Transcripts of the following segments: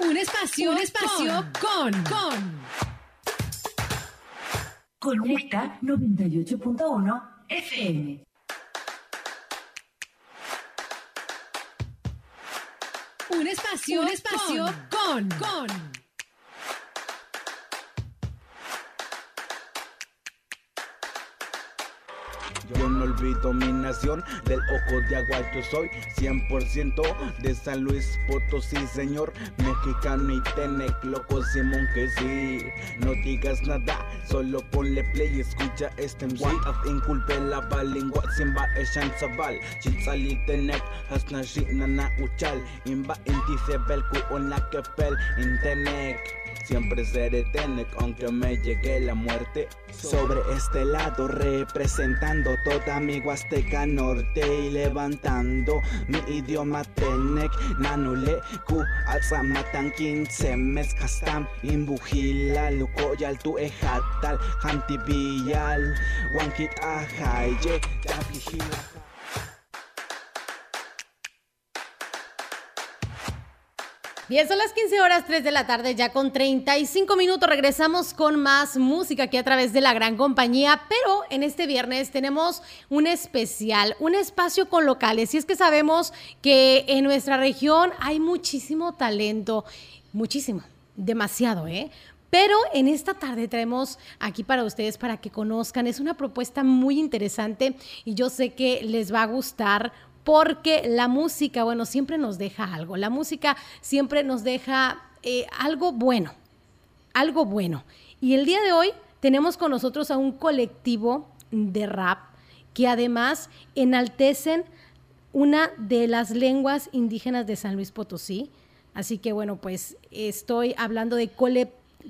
Un espacio, un espacio con, con. Conecta 98.1 FM. Un espacio, un espacio con, con. Yo olvido mi del ojo de agua. Yo soy 100% de San Luis Potosí, señor Mexicano y Tenec, loco Simón que sí. No digas nada, solo ponle play y escucha este MC Af inculpe la balingua, simba eshan sabal Chitsali Tenec, hasna shi nana uchal. Imba inti sebelku on la kepel in Tenec Siempre seré Tenec aunque me llegue la muerte. Sobre este lado representando toda mi Huasteca Norte y levantando mi idioma Tenec. Nanule ku alzamatan 15 mes kastam imbujila lukoyal tu ejatal hantibiyal wankit ahaye tapijila. Bien, son las 15 horas 3 de la tarde, ya con 35 minutos. Regresamos con más música aquí a través de la gran compañía, pero en este viernes tenemos un especial, un espacio con locales. Y es que sabemos que en nuestra región hay muchísimo talento, muchísimo, demasiado, ¿eh? Pero en esta tarde traemos aquí para ustedes para que conozcan. Es una propuesta muy interesante y yo sé que les va a gustar porque la música, bueno, siempre nos deja algo. La música siempre nos deja eh, algo bueno, algo bueno. Y el día de hoy tenemos con nosotros a un colectivo de rap que además enaltecen una de las lenguas indígenas de San Luis Potosí. Así que bueno, pues estoy hablando de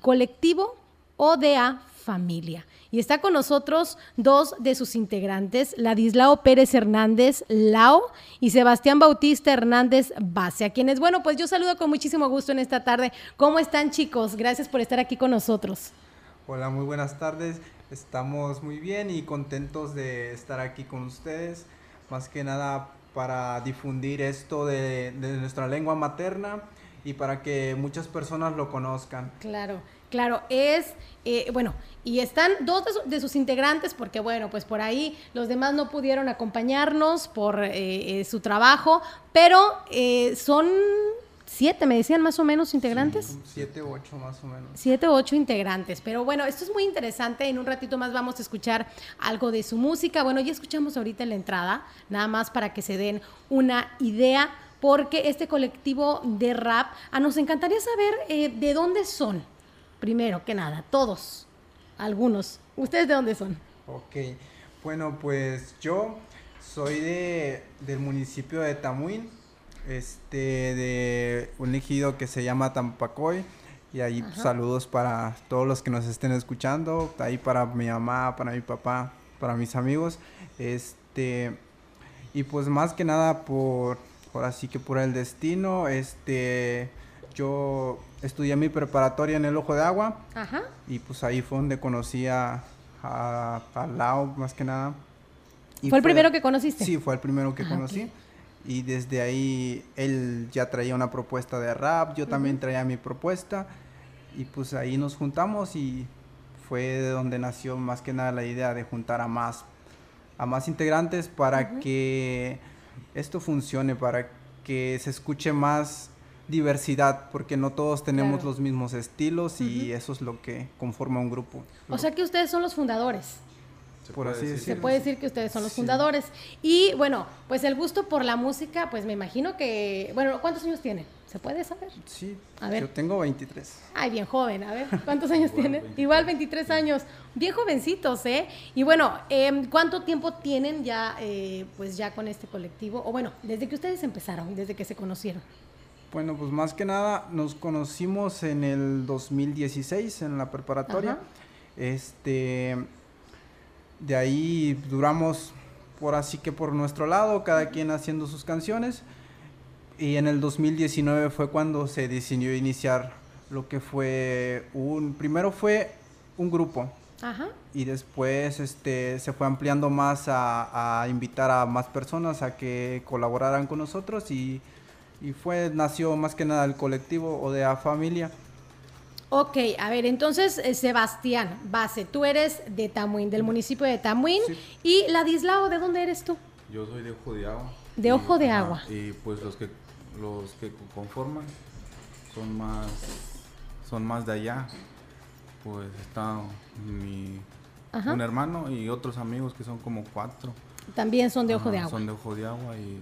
colectivo ODA Familia. Y está con nosotros dos de sus integrantes, Ladislao Pérez Hernández Lao y Sebastián Bautista Hernández Base, a quienes, bueno, pues yo saludo con muchísimo gusto en esta tarde. ¿Cómo están chicos? Gracias por estar aquí con nosotros. Hola, muy buenas tardes. Estamos muy bien y contentos de estar aquí con ustedes. Más que nada para difundir esto de, de nuestra lengua materna y para que muchas personas lo conozcan. Claro. Claro, es, eh, bueno, y están dos de, sus integrantes, porque bueno, pues por ahí los demás no pudieron acompañarnos por eh, eh, su trabajo, pero son siete, me decían más o menos integrantes. siete o ocho más o menos. Siete o ocho integrantes, pero bueno, esto es muy interesante, en un ratito más vamos a escuchar algo de su música, bueno, ya escuchamos ahorita en la entrada, nada más para que se den una idea porque este colectivo de rap, a ah, nos encantaría saber de dónde son primero que nada, todos, algunos. ¿Ustedes de dónde son? Ok, bueno, pues yo soy de, del municipio de Tamuín, este, de un ejido que se llama Tampacoy. Y ahí saludos para todos los que nos estén escuchando, ahí para mi mamá, para mi papá, para mis amigos. Este, y pues más que nada por, por así que por el destino, este, yo estudié mi preparatoria en el Ojo de Agua. Ajá. Y pues ahí fue donde conocí a, a, Lao, más que nada. ¿Fue, el primero que conociste? Sí, fue el primero que conocí. Y desde ahí él ya traía una propuesta de rap, yo también traía mi propuesta. Y pues ahí nos juntamos y fue de donde nació más que nada la idea de juntar a más, a más integrantes para que esto funcione, para que se escuche más diversidad, porque no todos tenemos los mismos estilos y eso es lo que conforma un grupo. O sea que ustedes son los fundadores. Se por así decirlo. Se puede decir que ustedes son los fundadores. Y bueno, pues el gusto por la música, pues me imagino que, bueno, ¿cuántos años tiene? ¿Se puede saber? Sí, a ver. yo tengo 23. Ay, bien joven, a ver, ¿cuántos años tiene? Igual 23 años, bien jovencitos, ¿eh? Y bueno, em, ¿cuánto tiempo tienen ya, eh, pues ya con este colectivo? O bueno, desde que ustedes empezaron, desde que se conocieron. Bueno, pues más que nada nos conocimos en el 2016 en la preparatoria. Este de ahí duramos por así que por nuestro lado, cada quien haciendo sus canciones. Y en el 2019 fue cuando se decidió iniciar lo que fue un primero fue un grupo. Ajá. Y después este, se fue ampliando más a, a, invitar a más personas a que colaboraran con nosotros y y fue, nació más que nada el colectivo o de la familia. Ok, a ver, entonces eh, Sebastián Base, tú eres de Tamuín, del municipio de Tamuín. Sí. ¿Y Ladislao, de dónde eres tú? Yo soy de Ojo de Agua. De Y, Ojo de Agua. Y pues los que los que conforman son más son más de allá. Pues está mi Ajá. un hermano y otros amigos que son como cuatro. También son de Ojo de Agua. Son de Ojo de Agua y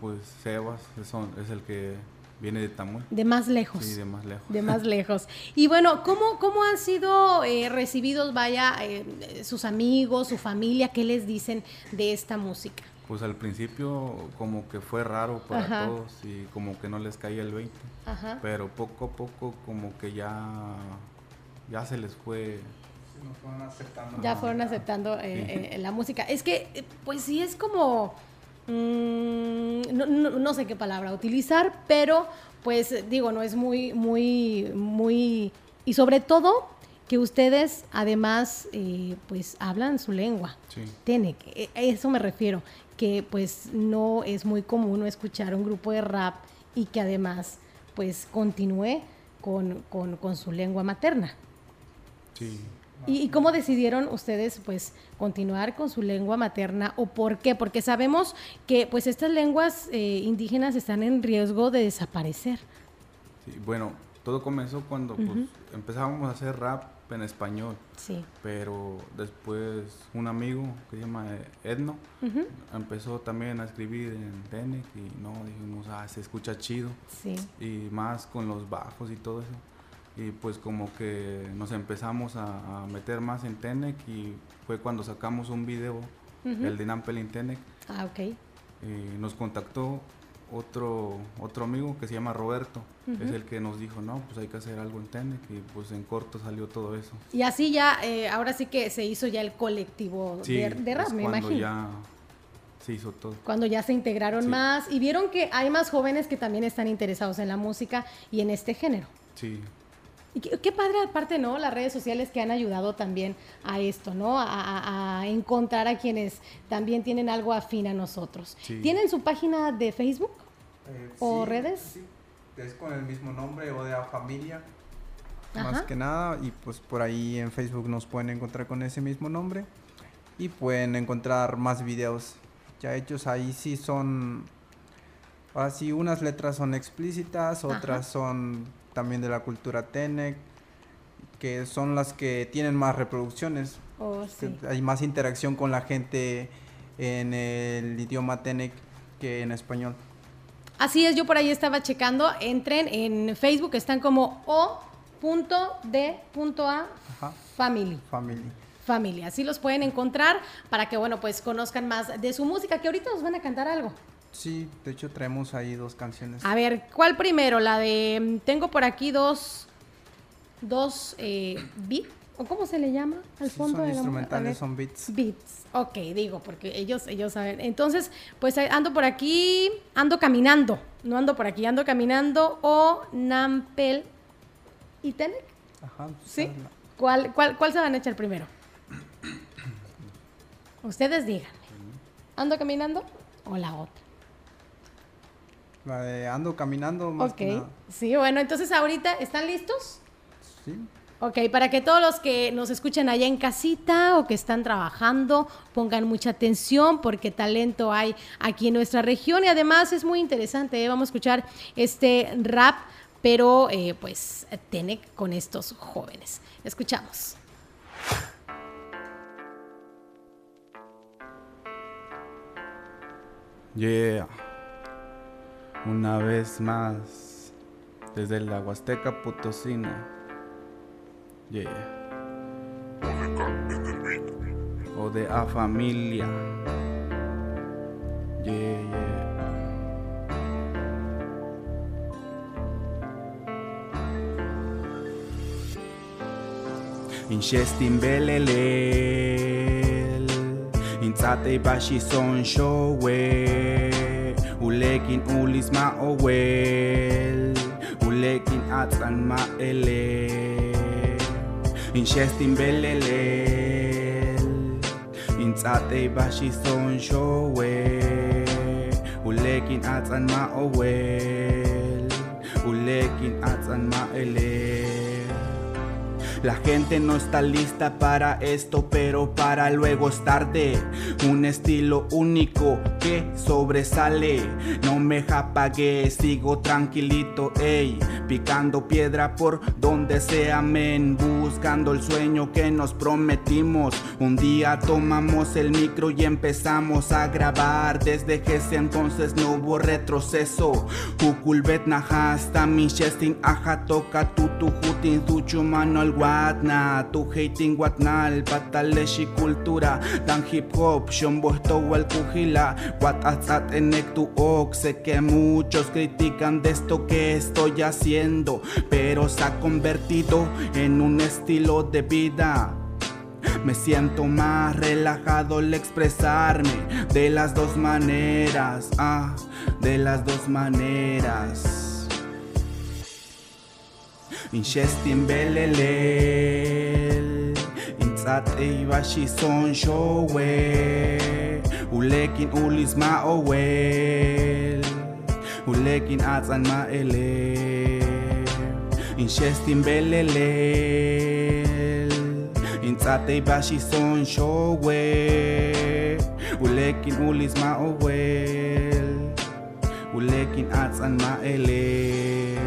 pues Sebas es el que viene de Tamuín. De más lejos. Sí, de más lejos. De más lejos. Y bueno, ¿cómo, cómo han sido eh, recibidos, vaya, eh, sus amigos, su familia? ¿Qué les dicen de esta música? Pues al principio como que fue raro para Ajá. todos y como que no les caía el 20. Ajá. Pero poco a poco como que ya ya se les fue Nos fueron aceptando. Ya fueron aceptando eh, eh, la música. Es que, pues sí, es como, mm, no, no- no sé qué palabra utilizar, pero pues digo, no es muy, muy, muy, y sobre todo que ustedes además eh, pues hablan su lengua. Sí. Tenec, eh, a eso me refiero, que pues no es muy común escuchar un grupo de rap y que además pues continúe con, con- con su lengua materna. Sí. ¿Y, y cómo decidieron ustedes pues continuar con su lengua materna o por qué? Porque sabemos que pues estas lenguas eh, indígenas están en riesgo de desaparecer. Sí, bueno, todo comenzó cuando pues, empezábamos a hacer rap en español, Sí. pero después un amigo que se llama Edno Ujú. empezó también a escribir en Tenec y no, dijimos, ah, se escucha chido Sí. y más con los bajos y todo eso. Y pues como que nos empezamos a, a meter más en Tenec y fue cuando sacamos un video, el de Nampel Tenec, Ah, ok. y nos contactó otro, otro amigo que se llama Roberto, es el que nos dijo, no, pues hay que hacer algo en Tenec y pues en corto salió todo eso. Y así ya, eh, ahora sí que se hizo ya el colectivo Sí, de, de rap, es me cuando imagino. ya se hizo todo. Cuando ya se integraron Sí. más y vieron que hay más jóvenes que también están interesados en la música y en este género. Sí, Y qué, qué padre aparte, ¿no? Las redes sociales que han ayudado también a esto, ¿no? A, a- a encontrar a quienes también tienen algo afín a nosotros. Sí. ¿Tienen su página de Facebook? Eh, ¿O sí, redes? sí, es con el mismo nombre o de la familia. Más que nada, y pues por ahí en Facebook nos pueden encontrar con ese mismo nombre y pueden encontrar más videos ya hechos. Ahí sí son, ahora sí, unas letras son explícitas, otras son también de la cultura Tenec, que son las que tienen más reproducciones. Oh, sí. Hay más interacción con la gente en el idioma Tenec que en español. Así es, yo por ahí estaba checando. Entren en Facebook, están como o.d.a family. Family. Familia, así los pueden encontrar para que, bueno, pues conozcan más de su música, que ahorita nos van a cantar algo. Sí, de hecho traemos ahí dos canciones. A ver, ¿cuál primero? La de. Tengo por aquí dos. Dos eh, beat, ¿o cómo se le llama? Al Sí, fondo son de la instrumentales, ver. son beats. Beats. Ok, digo, porque ellos, ellos saben. Entonces, pues eh, ando por aquí, ando caminando. No ando por aquí, ando caminando. O Nampel y Tenec. Ajá. pues, ¿Sí? la- ¿Cuál, cuál, ¿Cuál se van a echar primero? Ustedes díganme. ¿Ando caminando o la otra? La de ando caminando más Ok. que nada. Sí, bueno, entonces ahorita, ¿están listos? Sí. Ok, para que todos los que nos escuchen allá en casita o que están trabajando pongan mucha atención porque talento hay aquí en nuestra región y además es muy interesante. ¿eh? Vamos a escuchar este rap, pero eh, pues tiene con estos jóvenes. Escuchamos. Yeah. Una vez más, desde la Huasteca Potosina. Yeah. O de a familia. Yeah, yeah. Inchestin belelel Intzatei bashi son ولكن قول اسمع أول ولكن أتسأل مع إليه إن شاستين بالليل إن ساعتي باشي سون شوي ولكن أتسأل مع أول ولكن أتسأل مع إليه la gente no está lista para esto, pero para luego es tarde. Un estilo único que sobresale. No me apagué, sigo tranquilito, ey. Picando piedra por donde sea, men. Buscando el sueño que nos prometimos. Un día tomamos el micro y empezamos a grabar. Desde que ese entonces no hubo retroceso. Hukulbet hasta mi chestin aja toca tu tu hutin tu chumano al watna tu hating watnal pataleshi cultura dan hip hop shombo wal kujila wat atzat enek tu ok sé que muchos critican de esto que estoy haciendo pero se ha convertido en un estilo de vida me siento más relajado al expresarme de las dos maneras, ah, de las dos maneras. nxesitimbeleleli intsatsi va Son we ulekin ulisma owel ulekin atsan ma ele nxesitimbeleleli intsatsi va Son we ulekin ulisma owel ulekin atsan ma ele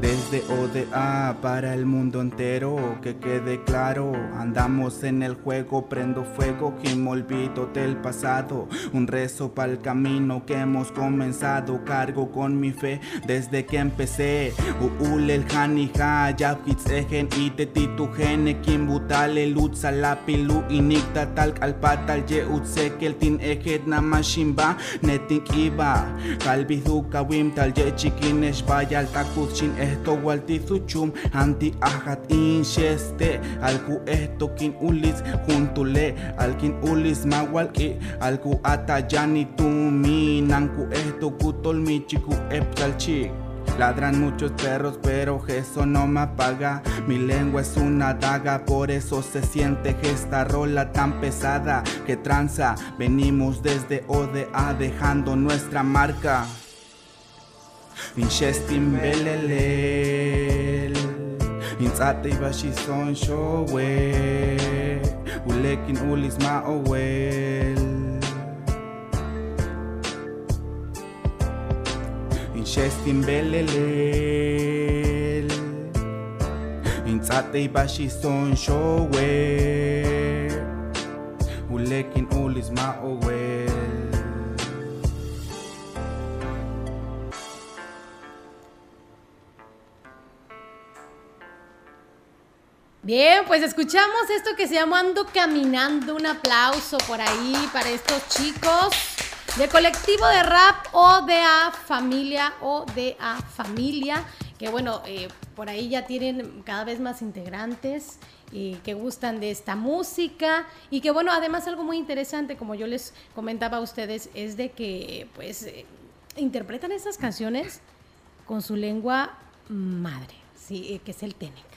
desde ODA para el mundo entero, que quede claro, andamos en el juego, prendo fuego, que me olvido del pasado, un rezo para el camino que hemos comenzado, cargo con mi fe desde que empecé, uul el hanija, ya egen y te titu gene, kim butale, lutza la pilu, inikta tal kalpatal, ye utse que el tin ejet namashimba, netik iba, kalbizuka wim tal ye chikinesh vaya al takuchin esto waltizuchum anti ahat incheste alku esto kin ulis juntule alkin ulis mawalki alku atayani tumi nanku esto kutol michiku epsalchik Ladran muchos perros, pero eso no me apaga. Mi lengua es una daga, por eso se siente esta rola tan pesada que tranza. Venimos desde ODA dejando nuestra marca. Inchestin belelel Intzate bashi son showe Ulekin ulis ma owel Inchestin belelel Intzate bashi son showe Ulekin ulis ma owel Bien, pues escuchamos esto que se llama Ando Caminando. Un aplauso por ahí para estos chicos de colectivo de rap ODA Familia, ODA Familia, que bueno, eh, por ahí ya tienen cada vez más integrantes y que gustan de esta música y que bueno, además algo muy interesante, como yo les comentaba a ustedes, es de que pues eh, interpretan esas canciones con su lengua madre, sí, eh, que es el Tenec.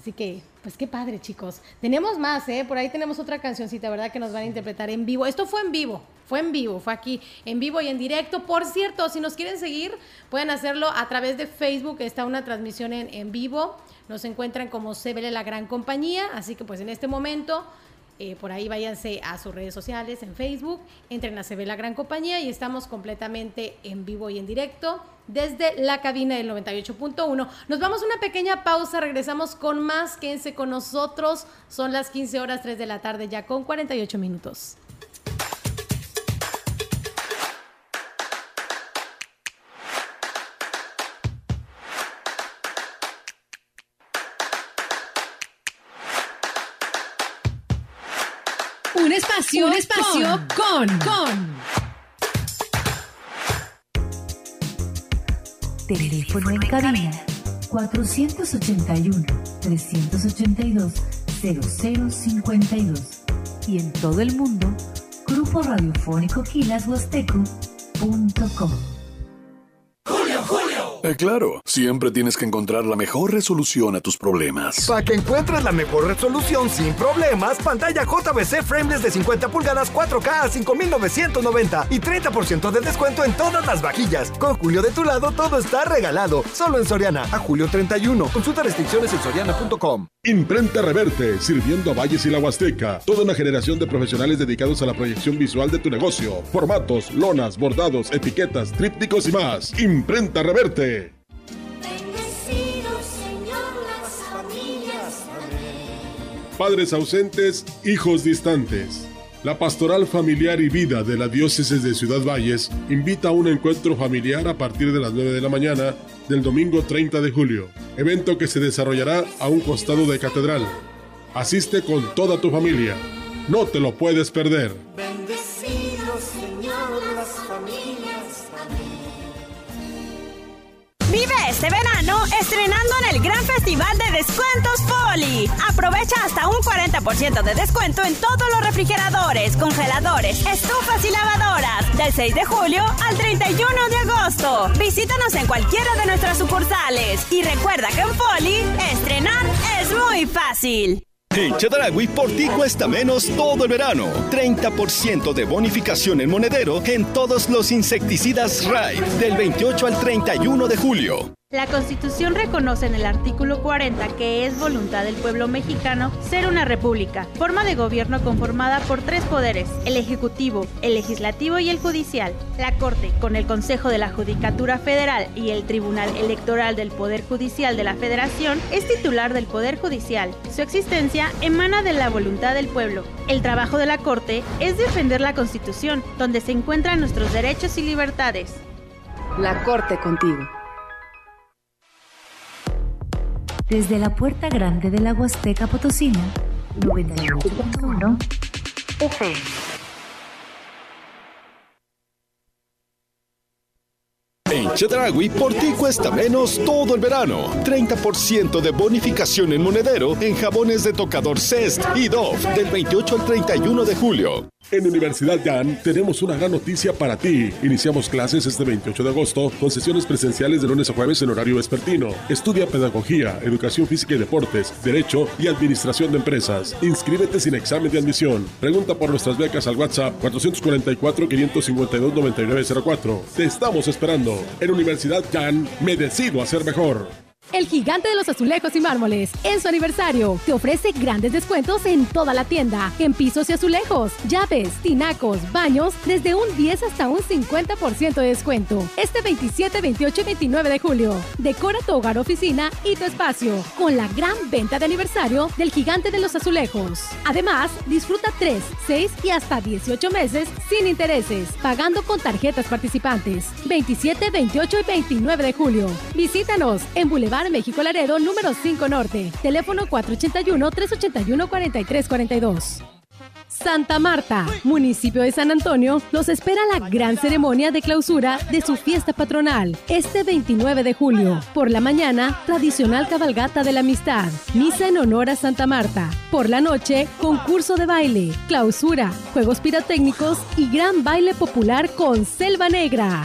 Así que, pues qué padre, chicos. Tenemos más, ¿eh? Por ahí tenemos otra cancioncita, ¿verdad? Que nos van a interpretar en vivo. Esto fue en vivo, fue en vivo, fue aquí, en vivo y en directo. Por cierto, si nos quieren seguir, pueden hacerlo a través de Facebook. Está una transmisión en, en vivo. Nos encuentran como Sebele la Gran Compañía. Así que, pues en este momento, eh, por ahí váyanse a sus redes sociales, en Facebook, entren a CB La Gran Compañía y estamos completamente en vivo y en directo desde la cabina del 98.1. Nos vamos a una pequeña pausa, regresamos con más, quédense con nosotros, son las 15 horas 3 de la tarde ya con 48 minutos. Espacio, un espacio con, con. Teléfono en cabina 481-382-0052 y en todo el mundo Grupo Radiofónico Quilashuasteco.com. Eh, claro, siempre tienes que encontrar la mejor resolución a tus problemas. Para que encuentres la mejor resolución sin problemas, pantalla JBC Frameless de 50 pulgadas 4K a 5990 y 30% de descuento en todas las vajillas. Con Julio de tu lado, todo está regalado. Solo en Soriana, a julio 31. Consulta restricciones en soriana.com. Imprenta Reverte, sirviendo a Valles y la Huasteca. Toda una generación de profesionales dedicados a la proyección visual de tu negocio. Formatos, lonas, bordados, etiquetas, trípticos y más. Imprenta Reverte. Padres ausentes, hijos distantes. La Pastoral Familiar y Vida de la Diócesis de Ciudad Valles invita a un encuentro familiar a partir de las 9 de la mañana del domingo 30 de julio, evento que se desarrollará a un costado de catedral. Asiste con toda tu familia. No te lo puedes perder. Vive este verano estrenando en el gran festival de descuentos Poli. Aprovecha hasta un 40% de descuento en todos los refrigeradores, congeladores, estufas y lavadoras. Del 6 de julio al 31 de agosto. Visítanos en cualquiera de nuestras sucursales. Y recuerda que en Poli, estrenar es muy fácil. En Chedragui por ti cuesta menos todo el verano. 30% de bonificación en monedero en todos los insecticidas RAI del 28 al 31 de julio. La Constitución reconoce en el artículo 40 que es voluntad del pueblo mexicano ser una república, forma de gobierno conformada por tres poderes, el Ejecutivo, el Legislativo y el Judicial. La Corte, con el Consejo de la Judicatura Federal y el Tribunal Electoral del Poder Judicial de la Federación, es titular del Poder Judicial. Su existencia emana de la voluntad del pueblo. El trabajo de la Corte es defender la Constitución, donde se encuentran nuestros derechos y libertades. La Corte contigo. Desde la puerta grande de la Huasteca Potosina, 98.1 FM. En Chedragui por ti cuesta menos todo el verano. 30% de bonificación en monedero en jabones de tocador Cest y Dove del 28 al 31 de julio. En Universidad GAN tenemos una gran noticia para ti. Iniciamos clases este 28 de agosto con sesiones presenciales de lunes a jueves en horario vespertino. Estudia pedagogía, educación física y deportes, derecho y administración de empresas. Inscríbete sin examen de admisión. Pregunta por nuestras becas al WhatsApp 444-552-9904. Te estamos esperando. En Universidad GAN me decido a ser mejor. El gigante de los azulejos y mármoles, en su aniversario, te ofrece grandes descuentos en toda la tienda, en pisos y azulejos, llaves, tinacos, baños, desde un 10 hasta un 50% de descuento. Este 27, 28 y 29 de julio, decora tu hogar, oficina y tu espacio con la gran venta de aniversario del gigante de los azulejos. Además, disfruta 3, 6 y hasta 18 meses sin intereses, pagando con tarjetas participantes. 27, 28 y 29 de julio. Visítanos en Boulevard México Laredo, número 5 Norte. Teléfono 481-381-4342. Santa Marta, municipio de San Antonio, los espera la gran ceremonia de clausura de su fiesta patronal este 29 de julio. Por la mañana, tradicional cabalgata de la amistad, misa en honor a Santa Marta. Por la noche, concurso de baile, clausura, juegos pirotécnicos y gran baile popular con Selva Negra.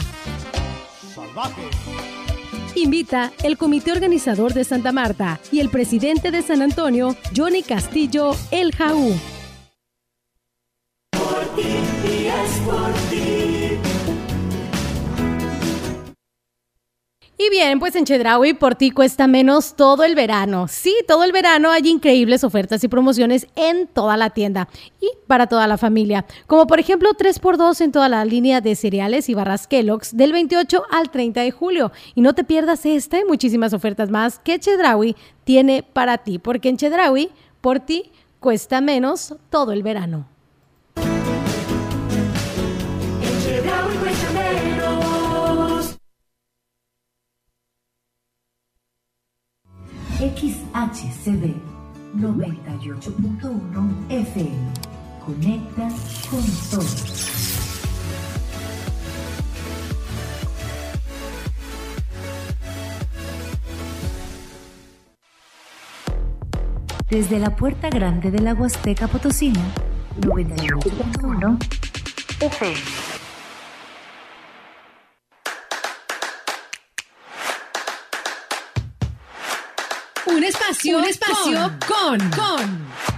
Invita el comité organizador de Santa Marta y el presidente de San Antonio, Johnny Castillo El Jaú. Y bien, pues en Chedraui por ti cuesta menos todo el verano. Sí, todo el verano hay increíbles ofertas y promociones en toda la tienda y para toda la familia. Como por ejemplo 3x2 en toda la línea de cereales y barras Kellogg's del 28 al 30 de julio. Y no te pierdas esta y muchísimas ofertas más que Chedraui tiene para ti, porque en Chedraui por ti cuesta menos todo el verano. XHCD 98.1 FM. Conecta con todos. Desde la puerta grande de la Huasteca Potosina, 98.1 FM. Espacio, un espacio con, con.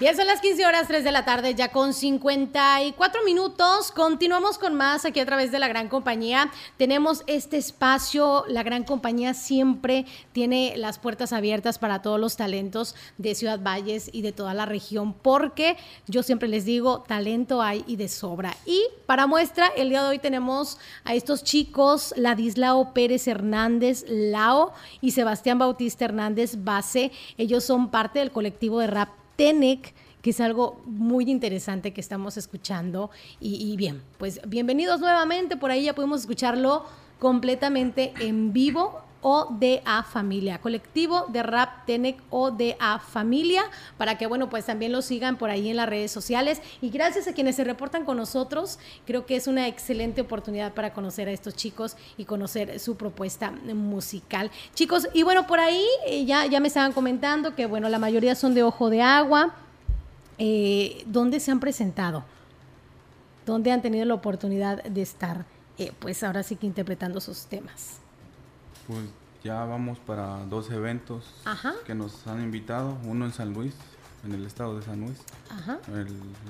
Ya son las 15 horas 3 de la tarde, ya con 54 minutos. Continuamos con más aquí a través de la gran compañía. Tenemos este espacio, la gran compañía siempre tiene las puertas abiertas para todos los talentos de Ciudad Valles y de toda la región, porque yo siempre les digo, talento hay y de sobra. Y para muestra, el día de hoy tenemos a estos chicos, Ladislao Pérez Hernández Lao y Sebastián Bautista Hernández Base. Ellos son parte del colectivo de rap TENEC, que es algo muy interesante que estamos escuchando. Y, bien, pues bienvenidos nuevamente, por ahí ya podemos escucharlo completamente en vivo. ODA Familia, colectivo de rap Tenec ODA Familia, para que, bueno, pues también lo sigan por ahí en las redes sociales. Y gracias a quienes se reportan con nosotros, creo que es una excelente oportunidad para conocer a estos chicos y conocer su propuesta musical. Chicos, y bueno, por ahí eh, ya, ya me estaban comentando que, bueno, la mayoría son de Ojo de Agua. Eh, ¿Dónde se han presentado? ¿Dónde han tenido la oportunidad de estar, eh, pues ahora sí que interpretando sus temas? Pues ya vamos para dos eventos que nos han invitado, uno en San Luis, en el estado de San Luis,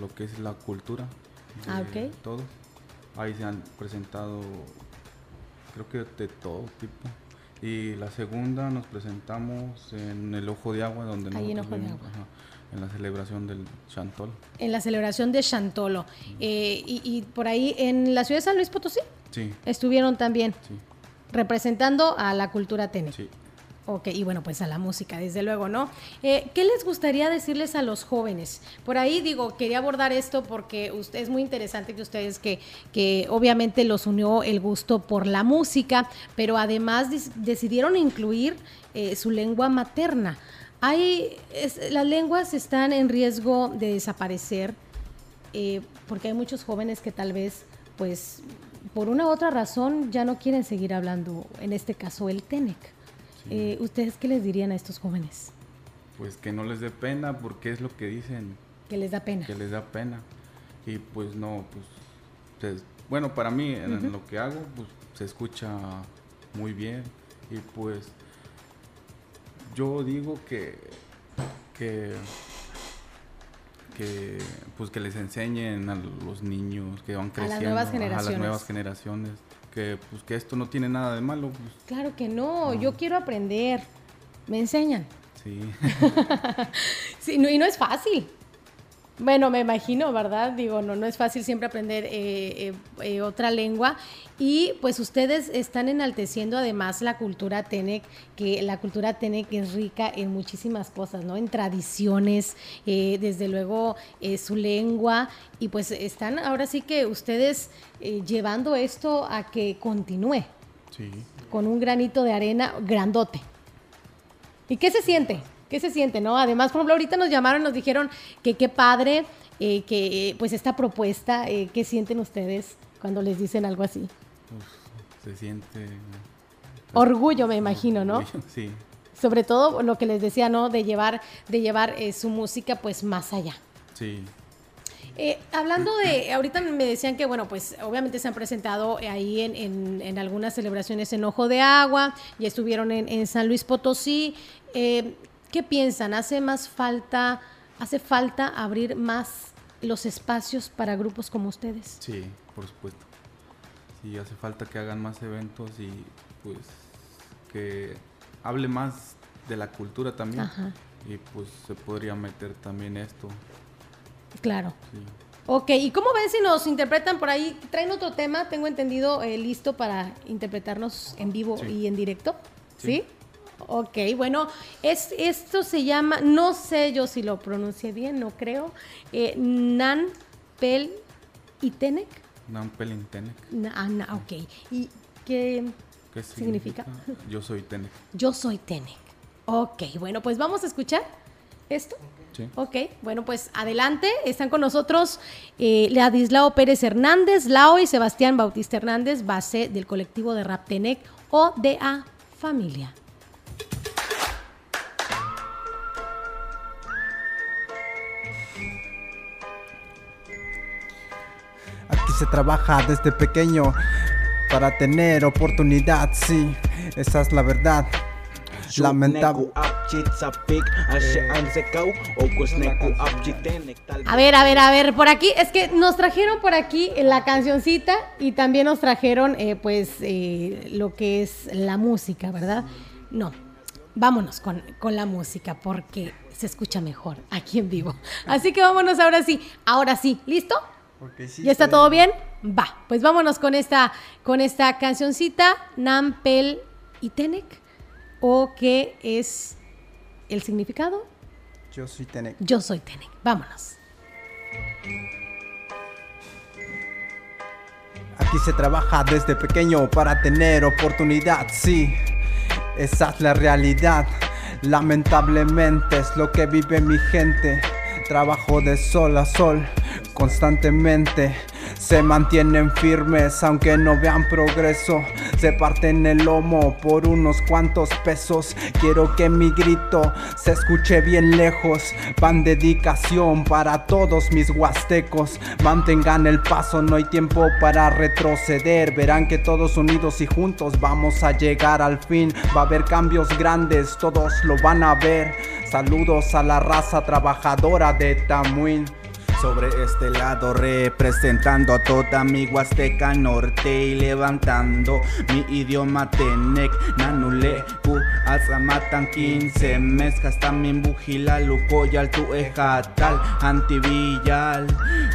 lo que es la cultura de ah, todo. Ahí se han presentado, creo que de todo tipo. Y la segunda nos presentamos en el Ojo de Agua, donde Ahí en Ojo de Agua. en la celebración del Chantolo. En la celebración de Chantolo. Eh, y, y, por ahí, en la ciudad de San Luis Potosí. Sí. Estuvieron también. Sí representando a la cultura tenis. Sí. Ok, y bueno, pues a la música, desde luego, ¿no? Eh, ¿Qué les gustaría decirles a los jóvenes? Por ahí digo, quería abordar esto porque usted, es muy interesante que ustedes, que, que obviamente los unió el gusto por la música, pero además decidieron incluir eh, su lengua materna. Hay, las lenguas están en riesgo de desaparecer eh, porque hay muchos jóvenes que tal vez, pues, por una u otra razón ya no quieren seguir hablando, en este caso el TENEC. Eh, ¿Ustedes qué les dirían a estos jóvenes? Pues que no les dé pena, porque es lo que dicen. Que les da pena. Que les da pena. Y pues no, pues, bueno, para mí en lo que hago, pues se escucha muy bien. Y pues yo digo que, que que pues que les enseñen a los niños que van creciendo, a las nuevas generaciones, a las nuevas generaciones que pues que esto no tiene nada de malo. Pues. Claro que no, yo quiero aprender. Me enseñan. Sí. sí no, y no es fácil. Bueno, me imagino, ¿verdad? Digo, no, no es fácil siempre aprender eh, eh, eh, otra lengua. Y pues ustedes están enalteciendo además la cultura Tenec, que la cultura Tenec es rica en muchísimas cosas, ¿no? En tradiciones, desde luego su lengua. Y pues están ahora sí que ustedes llevando esto a que continúe. Sí. Con un granito de arena grandote. ¿Y qué se siente? ¿Qué se siente, no? Además, por ejemplo, ahorita nos llamaron, nos dijeron que qué padre, eh, que eh, pues esta propuesta, eh, ¿qué sienten ustedes cuando les dicen algo así? se siente... Orgullo, me imagino, ¿no? Sí. Sobre todo lo que les decía, ¿no? De llevar, de llevar su música pues más allá. Sí. hablando de, ahorita me decían que, bueno, pues obviamente se han presentado ahí en, algunas celebraciones en Ojo de Agua, y estuvieron en, en San Luis Potosí. ¿Qué piensan? ¿Hace más falta, hace falta abrir más los espacios para grupos como ustedes? Sí, por supuesto. Sí, hace falta que hagan más eventos y pues que hable más de la cultura también. Ajá. Y pues se podría meter también esto. Claro. Sí. Ok, ¿y cómo ven si nos interpretan por ahí? ¿Traen otro tema? Tengo entendido eh, listo para interpretarnos en vivo y en directo. ¿Sí? Ok, bueno, es, esto se llama, no sé yo si lo pronuncié bien, no creo, eh, Nan Pel Itenec. Nan Pel Itenec. Ah, ok. ¿Y qué, significa? Yo soy Tenec. Yo soy Tenec. Ok, bueno, pues vamos a escuchar esto. Sí. Ok, bueno, pues adelante. Están con nosotros eh, Ladislao Pérez Hernández, Lao y Sebastián Bautista Hernández, base del colectivo de Raptenec o de A Familia. Se trabaja desde pequeño para tener oportunidad, sí, esa es la verdad. Lamentable. A ver, a ver, a ver, por aquí, es que nos trajeron por aquí la cancioncita y también nos trajeron eh, pues eh, lo que es la música, ¿verdad? No, vámonos con, con la música porque se escucha mejor aquí en vivo. Así que vámonos ahora sí, ahora sí, ¿listo? ¿Ya está todo bien? Va, pues vámonos con esta, con esta cancioncita, Nampel y Tenec, o qué es el significado. Yo soy Tenec. Yo soy Tenec, vámonos. Aquí se trabaja desde pequeño para tener oportunidad, sí, esa es la realidad. Lamentablemente es lo que vive mi gente. Trabajo de sol a sol constantemente. Se mantienen firmes aunque no vean progreso. Se parten el lomo por unos cuantos pesos. Quiero que mi grito se escuche bien lejos. Van dedicación para todos mis huastecos. Mantengan el paso, no hay tiempo para retroceder. Verán que todos unidos y juntos vamos a llegar al fin. Va a haber cambios grandes, todos lo van a ver. Saludos a la raza trabajadora de Tamuín sobre este lado representando a toda mi Huasteca Norte y levantando mi idioma Tenec, Nanule, Ku, matan 15 mezcas también Bujila, Lucoyal, tu ejatal, Antivillal,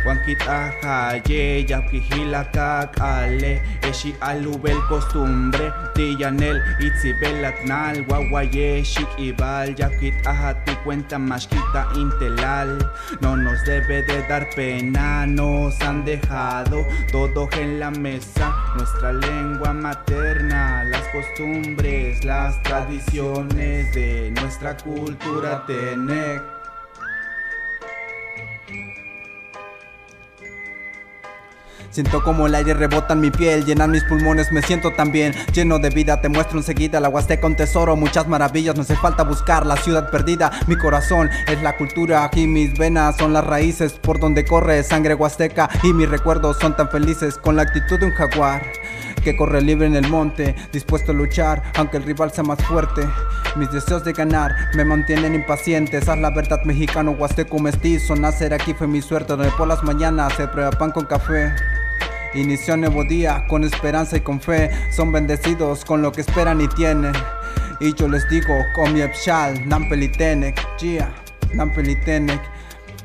Huanquita, Jaye, Yapquijila, Cacale, Eshi Alubel, Costumbre, Tillanel, Itzibelatnal, Guaguaye, Shik Ibal, Yapquit, Ajati, Cuenta, Mashquita, Intelal, no nos debe de dar pena, nos han dejado todo en la mesa, nuestra lengua materna, las costumbres, las tradiciones de nuestra cultura Tenec. Siento como el aire rebota en mi piel, llenan mis pulmones, me siento tan bien, lleno de vida. Te muestro enseguida la Huasteca, un tesoro, muchas maravillas. No hace falta buscar la ciudad perdida. Mi corazón es la cultura, aquí mis venas son las raíces por donde corre sangre huasteca. Y mis recuerdos son tan felices con la actitud de un jaguar que corre libre en el monte, dispuesto a luchar, aunque el rival sea más fuerte. Mis deseos de ganar me mantienen impaciente, esa es la verdad mexicano, huasteco mestizo. Nacer aquí fue mi suerte, donde por las mañanas se prueba pan con café. Inició un nuevo día con esperanza y con fe. Son bendecidos con lo que esperan y tienen. Y yo les digo, mi Epshal, Nampelitenek, Gia, Nampelitenek.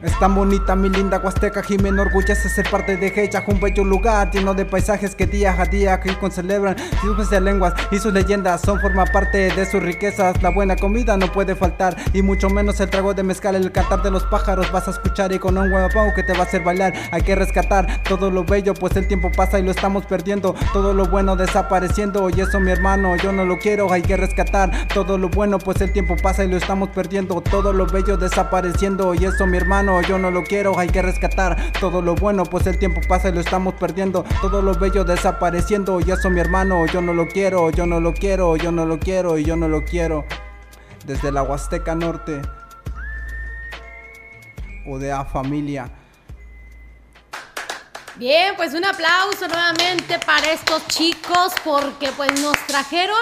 Es tan bonita mi linda Huasteca, me enorgullece ser parte de ella, un bello lugar lleno de paisajes que día a día aquí celebran sus lenguas y sus leyendas son forma parte de sus riquezas. La buena comida no puede faltar y mucho menos el trago de mezcal, el cantar de los pájaros vas a escuchar y con un huevo que te va a hacer bailar. Hay que rescatar todo lo bello, pues el tiempo pasa y lo estamos perdiendo. Todo lo bueno desapareciendo y eso mi hermano yo no lo quiero. Hay que rescatar todo lo bueno, pues el tiempo pasa y lo estamos perdiendo. Todo lo bello desapareciendo y eso mi hermano yo no lo quiero, hay que rescatar todo lo bueno, pues el tiempo pasa y lo estamos perdiendo, todo lo bello desapareciendo, y eso mi hermano, yo no lo quiero, yo no lo quiero, yo no lo quiero y yo no lo quiero. Desde la Huasteca Norte, Odea Familia. Bien, pues un aplauso nuevamente para estos chicos porque pues nos trajeron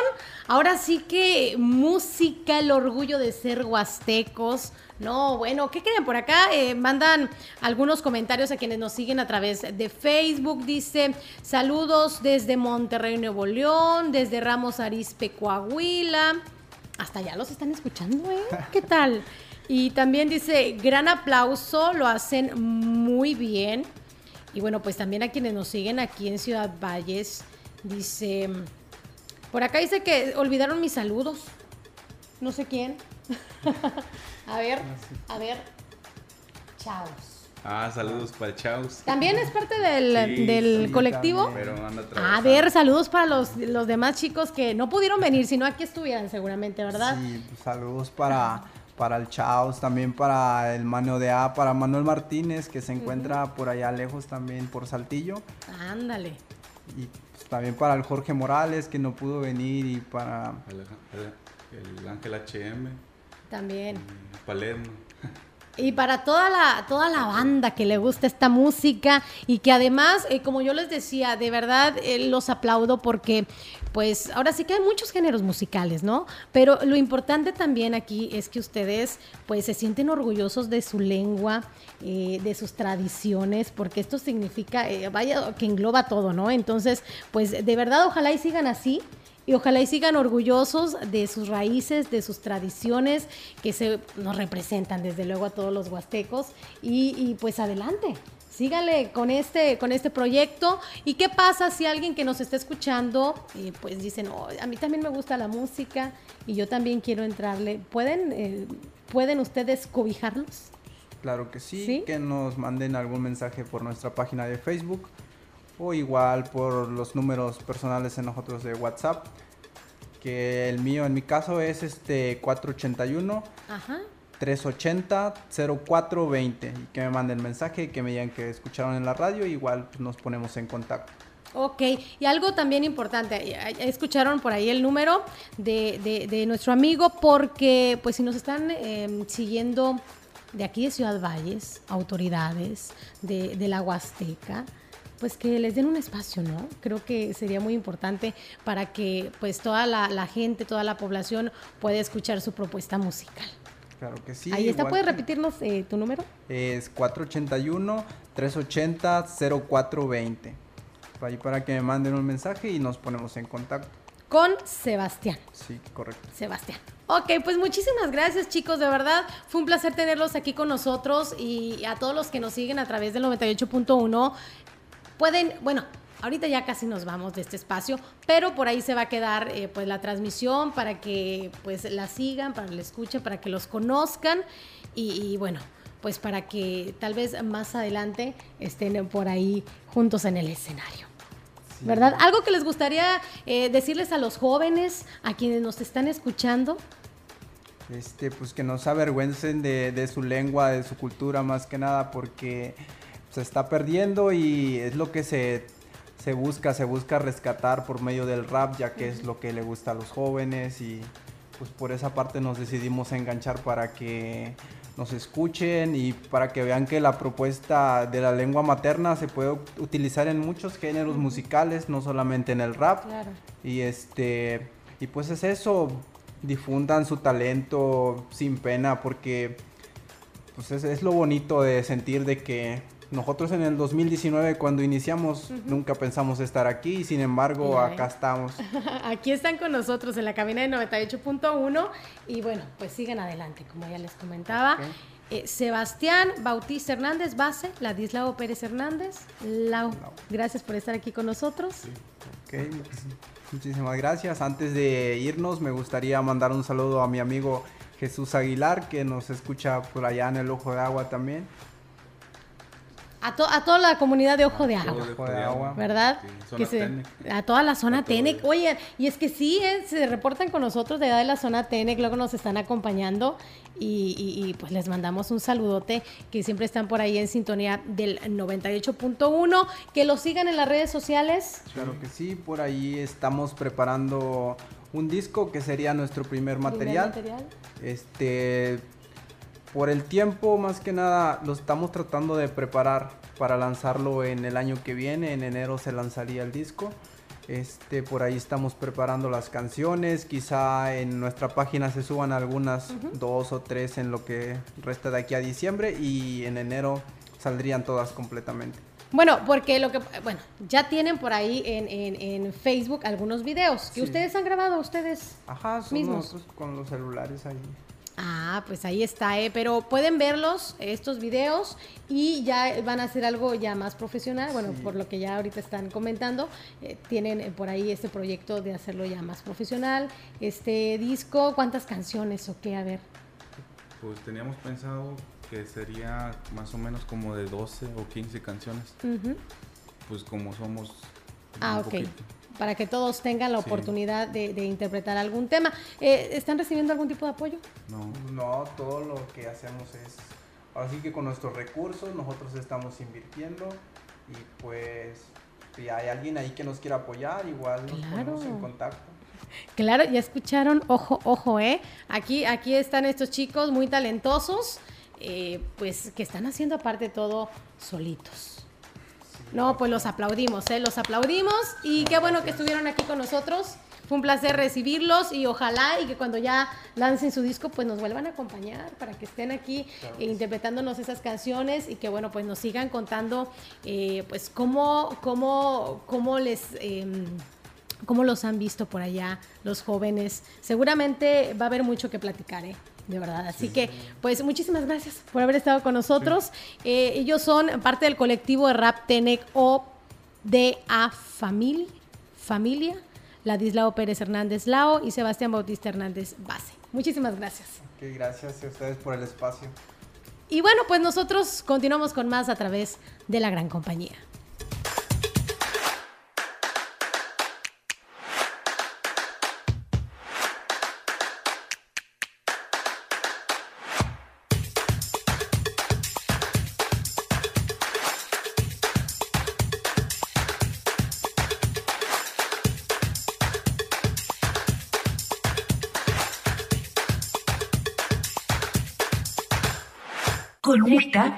ahora sí que música, el orgullo de ser huastecos, no, bueno, ¿qué creen? Por acá eh, mandan algunos comentarios a quienes nos siguen a través de Facebook. Dice, saludos desde Monterrey, Nuevo León, desde Ramos Arizpe, Coahuila. Hasta allá los están escuchando, ¿eh? ¿Qué tal? Y también dice, gran aplauso, lo hacen muy bien. Y bueno, pues también a quienes nos siguen aquí en Ciudad Valles, dice, por acá dice que olvidaron mis saludos. No sé quién. A ver, a ver. Chaos. Ah, saludos para Chaos. ¿También es parte del, colectivo? a ver, saludos para los, los demás chicos que no pudieron venir, sino aquí estuvieran seguramente, ¿verdad? Sí, pues, saludos para, para el Chaos, también para el Mano de A, para Manuel Martínez, que se encuentra por allá lejos también, por Saltillo. Ándale. Y también para el Jorge Morales, que no pudo venir, y para... El, el Ángel HM. También. Palermo. Y para toda la, toda la banda que le gusta esta música y que además, eh, como yo les decía, de verdad eh, los aplaudo porque pues ahora sí que hay muchos géneros musicales, ¿no? Pero lo importante también aquí es que ustedes pues se sienten orgullosos de su lengua, eh, de sus tradiciones, porque esto significa, vaya, que engloba todo, ¿no? Entonces, pues de verdad ojalá y sigan así y ojalá y sigan orgullosos de sus raíces, de sus tradiciones que se nos representan desde luego a todos los huastecos y, pues adelante. Síganle con este, con este proyecto. ¿Y qué pasa si alguien que nos está escuchando, eh, pues dicen, no, a mí también me gusta la música y yo también quiero entrarle? ¿Pueden, eh, ¿pueden ustedes cobijarlos? Claro que sí, que nos manden algún mensaje por nuestra página de Facebook o igual por los números personales en nosotros de WhatsApp. Que el mío, en mi caso, es este 481 380 0420. Y que me manden mensaje, que me digan que escucharon en la radio, igual pues, nos ponemos en contacto. Ok, y algo también importante, escucharon por ahí el número de, nuestro amigo, porque pues si nos están em, siguiendo de aquí de Ciudad Valles, autoridades de, de la Huasteca, pues que les den un espacio, ¿no? Creo que sería muy importante para que pues toda la, gente, toda la población pueda escuchar su propuesta musical. Claro que sí. Ahí está, ¿puedes repetirnos eh, tu número? Es 481-380-0420. Ahí para que me manden un mensaje y nos ponemos en contacto. Con Sebastián. Sí, correcto. Sebastián. Ok, pues muchísimas gracias chicos, de verdad fue un placer tenerlos aquí con nosotros y a todos los que nos siguen a través del 98.1 pueden, bueno, ahorita ya casi nos vamos de este espacio, pero por ahí se va a quedar eh, pues la transmisión para que pues la sigan, para que la escuchen, para que los conozcan y, bueno, pues para que tal vez más adelante estén por ahí juntos en el escenario. ¿Verdad? ¿Algo que les gustaría eh, decirles a los jóvenes, a quienes nos están escuchando? Este, pues que no se avergüencen de, de su lengua, de su cultura más que nada, porque se está perdiendo y es lo que se, se busca, se busca rescatar por medio del rap, ya que es lo que le gusta a los jóvenes y pues por esa parte nos decidimos enganchar para que nos escuchen y para que vean que la propuesta de la lengua materna se puede utilizar en muchos géneros musicales, no solamente en el rap. Y este y pues es eso, difundan su talento sin pena porque pues es, es lo bonito de sentir de que nosotros en el 2019 cuando iniciamos nunca pensamos estar aquí y sin embargo acá estamos. aquí están con nosotros en la cabina de 98.1 y bueno, pues siguen adelante, como ya les comentaba. Eh, Sebastián Bautista Hernández, base, Ladislao Pérez Hernández. Lau, gracias por estar aquí con nosotros. muchísimas gracias. Antes de irnos, me gustaría mandar un saludo a mi amigo Jesús Aguilar, que nos escucha por allá en el Ojo de Agua también. A, a, toda la comunidad de Ojo de Agua. ¿Verdad? a toda la zona TENEC. Oye, y es que sí, eh, se reportan con nosotros de edad de la zona TENEC, luego nos están acompañando y, pues les mandamos un saludote que siempre están por ahí en sintonía del 98.1. Que lo sigan en las redes sociales. Claro que sí, por ahí estamos preparando un disco que sería nuestro primer material. ¿Primer material? Este por el tiempo, más que nada, lo estamos tratando de preparar para lanzarlo en el año que viene. En enero se lanzaría el disco. Este, por ahí estamos preparando las canciones. Quizá en nuestra página se suban algunas dos o tres en lo que resta de aquí a diciembre y en enero saldrían todas completamente. Bueno, porque lo que, bueno, ya tienen por ahí en, en, Facebook algunos videos que ustedes han grabado ustedes Ajá, mismos. con los celulares ahí. Ah, pues ahí está, ¿eh? pero pueden verlos, estos videos, y ya van a hacer algo ya más profesional. Bueno, por lo que ya ahorita están comentando, eh, tienen eh, por ahí este proyecto de hacerlo ya más profesional. Este disco, ¿cuántas canciones o qué? A ver. Pues teníamos pensado que sería más o menos como de 12 o 15 canciones. Pues como somos... Ah, ok para que todos tengan la oportunidad de, interpretar algún tema. Eh, ¿Están recibiendo algún tipo de apoyo? No. No, todo lo que hacemos es, así que con nuestros recursos nosotros estamos invirtiendo y pues si hay alguien ahí que nos quiera apoyar, igual nos ponemos en contacto. Claro, ya escucharon, ojo, ojo, eh. Aquí, aquí están estos chicos muy talentosos eh, pues que están haciendo aparte todo solitos. No, pues los aplaudimos, ¿eh? Los aplaudimos y qué bueno que estuvieron aquí con nosotros. Fue un placer recibirlos y ojalá y que cuando ya lancen su disco pues nos vuelvan a acompañar para que estén aquí eh, interpretándonos esas canciones y que bueno pues nos sigan contando eh, pues cómo, cómo, cómo les... em, cómo los han visto por allá los jóvenes. Seguramente va a haber mucho que platicar, ¿eh? De verdad. Así que, pues, muchísimas gracias por haber estado con nosotros. Eh, ellos son parte del colectivo de Rap Tenec o DA Family, Familia, Ladislao Pérez Hernández Lao y Sebastián Bautista Hernández Base. Muchísimas gracias. Gracias a ustedes por el espacio. Y bueno, pues nosotros continuamos con más a través de la gran compañía.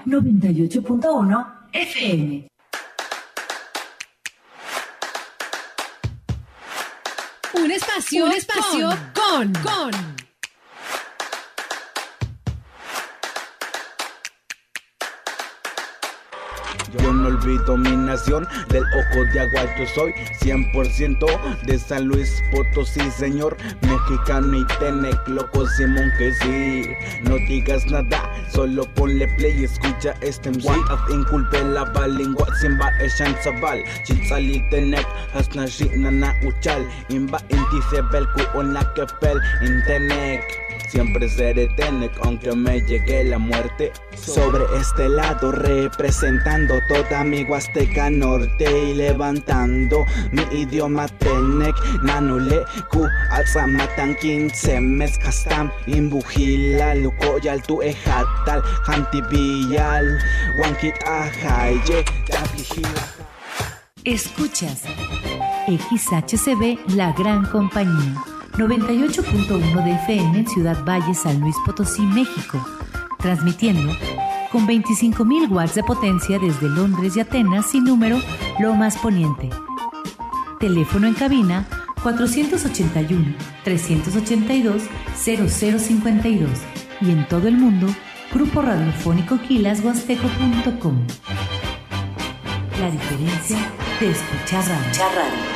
98.1 FM. Un espacio, un espacio con, con. Yo no olvido mi nación, del ojo de agua yo soy 100% de San Luis Potosí, señor Mexicano y Tenec, loco Simón que sí No digas nada, solo ponle play y escucha este MC Af inculpe la balingua, simba eshan sabal Chitzali Tenec, hasna shi nana uchal. Imba inti sebel ku on kepel in Tenec Siempre seré Tenec, aunque me llegue la muerte. Sobre este lado representando toda mi Huasteca Norte y levantando mi idioma Tenec. Nanule ku alzamatan quince mes kastam imbujila lukoyal tu ejatal jantibiyal wankit ajaye Escuchas XHCB La Gran Compañía 98.1 de FM en Ciudad Valle, San Luis Potosí, México. Transmitiendo con 25.000 watts de potencia desde Londres y Atenas sin número Lomas Poniente. Teléfono en cabina 481-382-0052 y en todo el mundo Grupo Radiofónico Quilashuasteco.com. La diferencia de escuchar radio.